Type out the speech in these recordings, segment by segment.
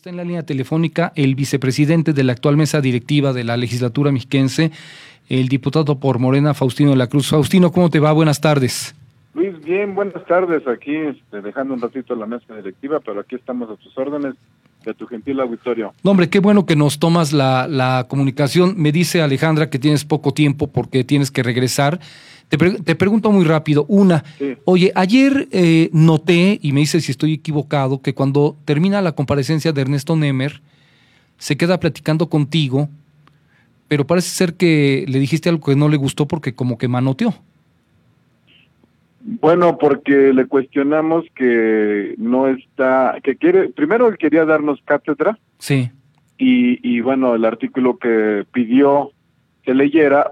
Está en la línea telefónica el vicepresidente de la actual mesa directiva de la legislatura mexiquense, el diputado por Morena, Faustino de la Cruz. Faustino, ¿cómo te va? Buenas tardes. Luis, bien, buenas tardes. Aquí este, dejando un ratito la mesa directiva, pero aquí estamos a tus órdenes de tu gentil auditorio. No, hombre, qué bueno que nos tomas la, la comunicación. Me dice Alejandra que tienes poco tiempo porque tienes que regresar. Te, te pregunto muy rápido. Una, Sí. oye, ayer eh, noté, y me dice si estoy equivocado, que cuando termina la comparecencia de Ernesto Nemer, se queda platicando contigo, pero parece ser que le dijiste algo que no le gustó porque como que manoteó. Bueno, porque le cuestionamos que no está, que quiere, primero él quería darnos cátedra Sí, y, y bueno, el artículo que pidió que leyera,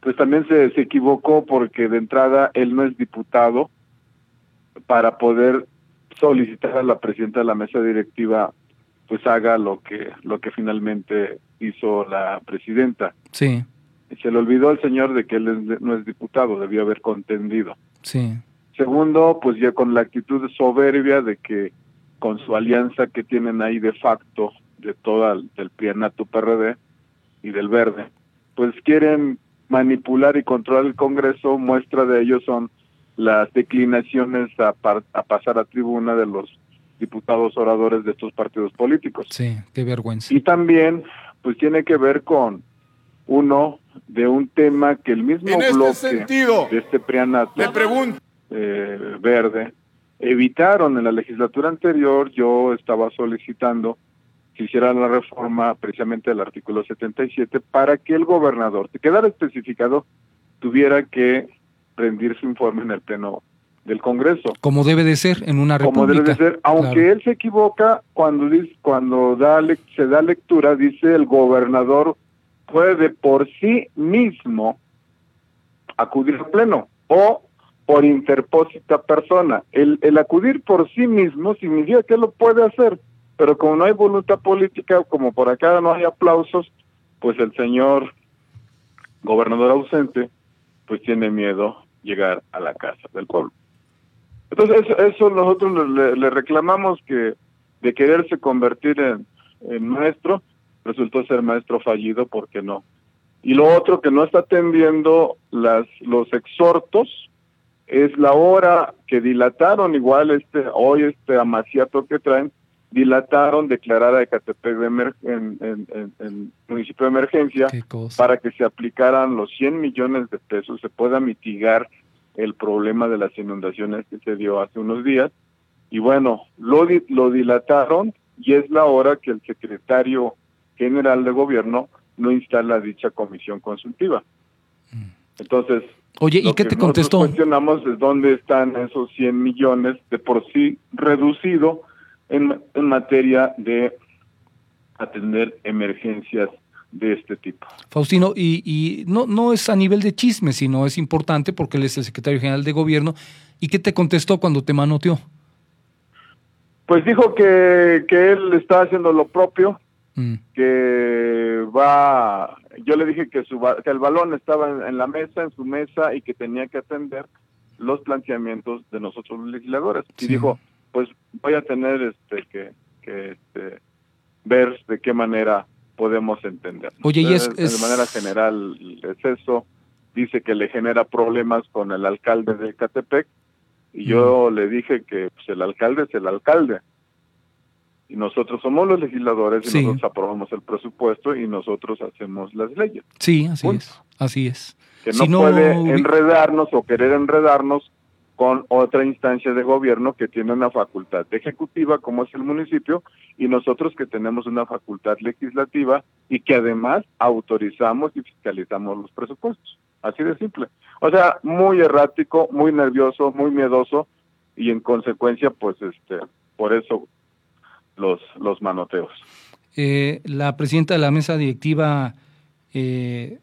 pues también se, se equivocó porque de entrada él no es diputado para poder solicitar a la presidenta de la mesa directiva pues haga lo que lo que finalmente hizo la presidenta. sí, Se le olvidó al señor de que él no es diputado, debió haber contendido. Sí, Segundo, pues ya con la actitud soberbia de que con su alianza que tienen ahí de facto de toda el- del Prianato PRD y del Verde, pues quieren manipular y controlar el Congreso. Muestra de ello son las declinaciones a, par- a pasar a tribuna de los diputados oradores de estos partidos políticos. sí, qué vergüenza. Y también, pues tiene que ver con uno de un tema que el mismo En este bloque sentido, de este Prianato le pregunto, eh, verde evitaron en la legislatura anterior, yo estaba solicitando que hiciera la reforma precisamente del artículo 77 para que el gobernador, que quedara especificado, tuviera que rendir su informe en el pleno del Congreso Como debe de ser en una república. como debe de ser, aunque Claro. él se equivoca cuando dice, cuando da se da lectura, dice el gobernador puede por sí mismo acudir al pleno o por interpósita persona. El, el acudir por sí mismo significa que lo puede hacer, pero como no hay voluntad política, como por acá no hay aplausos, pues el señor gobernador ausente, pues tiene miedo llegar a la casa del pueblo. Entonces, eso, eso nosotros le, le reclamamos que de quererse convertir en, en maestro, resultó ser maestro fallido porque no. Y lo otro que no está atendiendo las los exhortos es la hora que dilataron, igual este hoy este amaciato que traen, dilataron declarar a Ecatepec de emer- en, en- en- en municipio de emergencia Qué para que se aplicaran los 100 millones de pesos, se pueda mitigar el problema de las inundaciones que se dio hace unos días. Y bueno, lo, di- lo dilataron y es la hora que el secretario general de gobierno no instala dicha comisión consultiva. Entonces, Oye, ¿y lo qué que te contestó? cuestionamos es dónde están esos 100 millones de por sí reducido en, en materia de atender emergencias de este tipo. Faustino, y, y no, no es a nivel de chisme, sino es importante porque él es el secretario general de gobierno. ¿Y qué te contestó cuando te manoteó? Pues dijo que, que él está haciendo lo propio, Mm, que va, yo le dije que, su, que el balón estaba en, en la mesa, en su mesa, y que tenía que atender los planteamientos de nosotros los legisladores. Y dijo, pues voy a tener este que, que este, ver de qué manera podemos entender. Oye, y es- de manera general es eso. Dice que le genera problemas con el alcalde de Catepec, y yo le dije que pues, el alcalde es el alcalde. Y nosotros somos los legisladores y Sí. nosotros aprobamos el presupuesto y nosotros hacemos las leyes. Sí, así Punto. es. Así es. Que no, Si no puede enredarnos o querer enredarnos con otra instancia de gobierno que tiene una facultad ejecutiva como es el municipio y nosotros que tenemos una facultad legislativa y que además autorizamos y fiscalizamos los presupuestos. Así de simple. O sea, muy errático, muy nervioso, muy miedoso y en consecuencia pues este por eso los los manoteos. Eh, la presidenta de la mesa directiva, eh,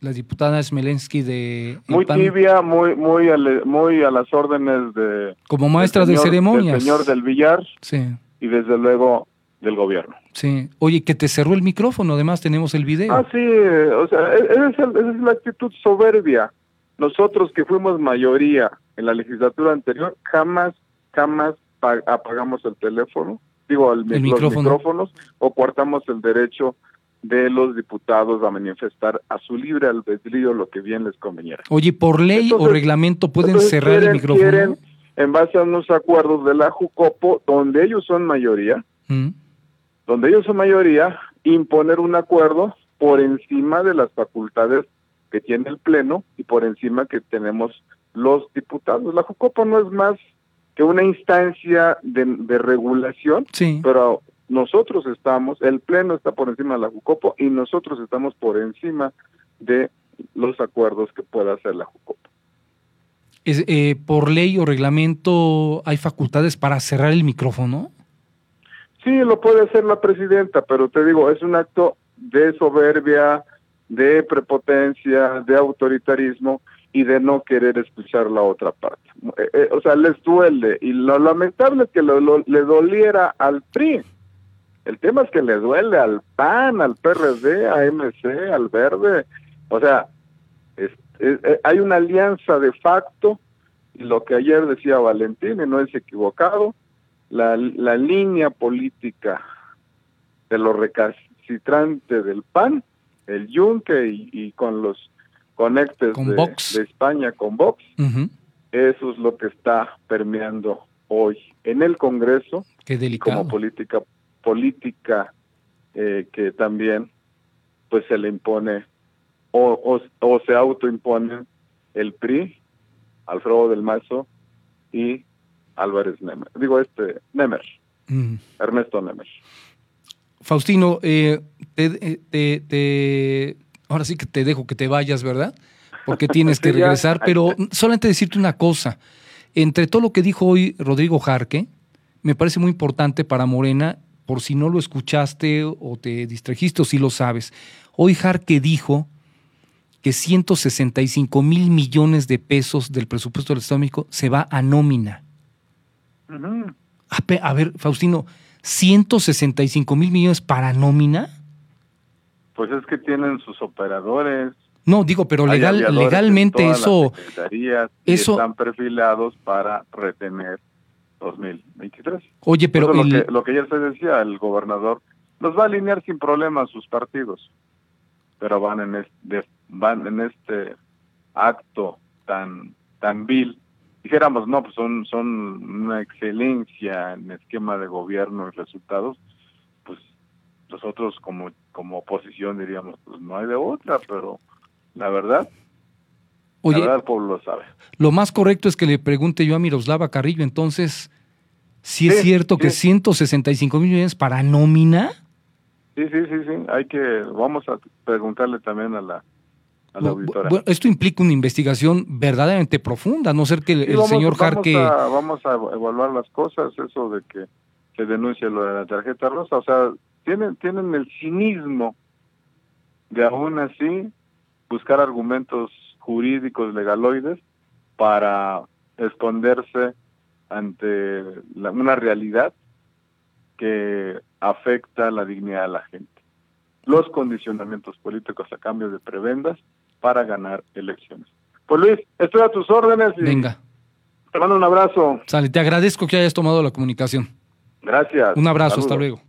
la diputada Smelensky de Muy PAN, tibia, muy muy a, le- muy a las órdenes de como maestra del de señor- ceremonias. Del señor del Villar Sí, y desde luego del gobierno. sí. Oye, que te cerró el micrófono, además tenemos el video. Ah, sí, eh, o sea, e- esa es, el- esa es la actitud soberbia. Nosotros que fuimos mayoría en la legislatura anterior, jamás, jamás pa- apagamos el teléfono. Digo, los micrófonos, o cortamos el derecho de los diputados a manifestar a su libre albedrío lo que bien les conveniera. Oye, ¿por ley o reglamento pueden cerrar el micrófono? en base a unos acuerdos de la Jucopo, donde ellos son mayoría, mm. donde ellos son mayoría, imponer un acuerdo por encima de las facultades que tiene el Pleno y por encima que tenemos los diputados. La Jucopo no es más que una instancia de, regulación, pero nosotros estamos, el Pleno está por encima de la Jucopo y nosotros estamos por encima de los acuerdos que pueda hacer la Jucopo. Es, eh, ¿Por ley o reglamento hay facultades para cerrar el micrófono? Sí, lo puede hacer la presidenta, pero te digo, es un acto de soberbia, de prepotencia, de autoritarismo y de no querer escuchar la otra parte. Eh, eh, o sea, les duele y lo lamentable es que le doliera al PRI. El tema es que le duele al PAN, al PRD, a MC, al Verde. O sea, hay una alianza de facto y lo que ayer decía Valentín, y no es equivocado, la, la línea política de lo recalcitrante del PAN, el Yunque y con los conectes de, España con Vox. Eso es lo que está permeando hoy en el Congreso como política política eh, que también pues se le impone o, o, se autoimpone el PRI, Alfredo del Mazo y Álvarez Nemer. Digo este Nemer, Ernesto Nemer. Faustino, eh, te, te, ahora sí que te dejo que te vayas, ¿verdad? Porque tienes que regresar, pero solamente decirte una cosa. Entre todo lo que dijo hoy Rodrigo Jarque, me parece muy importante para Morena, por si no lo escuchaste o te distrajiste o si lo sabes. Hoy Jarque dijo que 165 mil millones de pesos del presupuesto del Estado se va a nómina. a, ver, Faustino, 165 mil millones para nómina. Pues es que tienen sus operadores. No, digo, pero legal, legalmente eso, eso están perfilados para retener 2023. Oye, pero lo, que, lo que ya se decía, el gobernador los va a alinear sin problema a sus partidos, pero van en este, van en este acto tan tan vil. Dijéramos, no, pues son son una excelencia en esquema de gobierno y resultados, nosotros como como oposición diríamos, pues no hay de otra, pero la verdad, Oye, la verdad el pueblo lo sabe. Lo más correcto es que le pregunte yo a Miroslava Carrillo, entonces, si es cierto que 165 mil millones para nómina. Sí, sí, sí, sí. Hay que, vamos a preguntarle también a la, a la auditora. Bueno, esto implica una investigación verdaderamente profunda, no ser que el, señor Jarque. Vamos a, evaluar las cosas, eso de que se denuncie lo de la tarjeta rosa. O sea, tienen, tienen el cinismo de aún así buscar argumentos jurídicos legaloides para esconderse ante una realidad que afecta la dignidad de la gente. Los condicionamientos políticos a cambio de prebendas para ganar elecciones. Pues Luis, estoy a tus órdenes. Y Venga. Te mando un abrazo. Sale, te agradezco que hayas tomado la comunicación. Gracias. Un abrazo, hasta luego.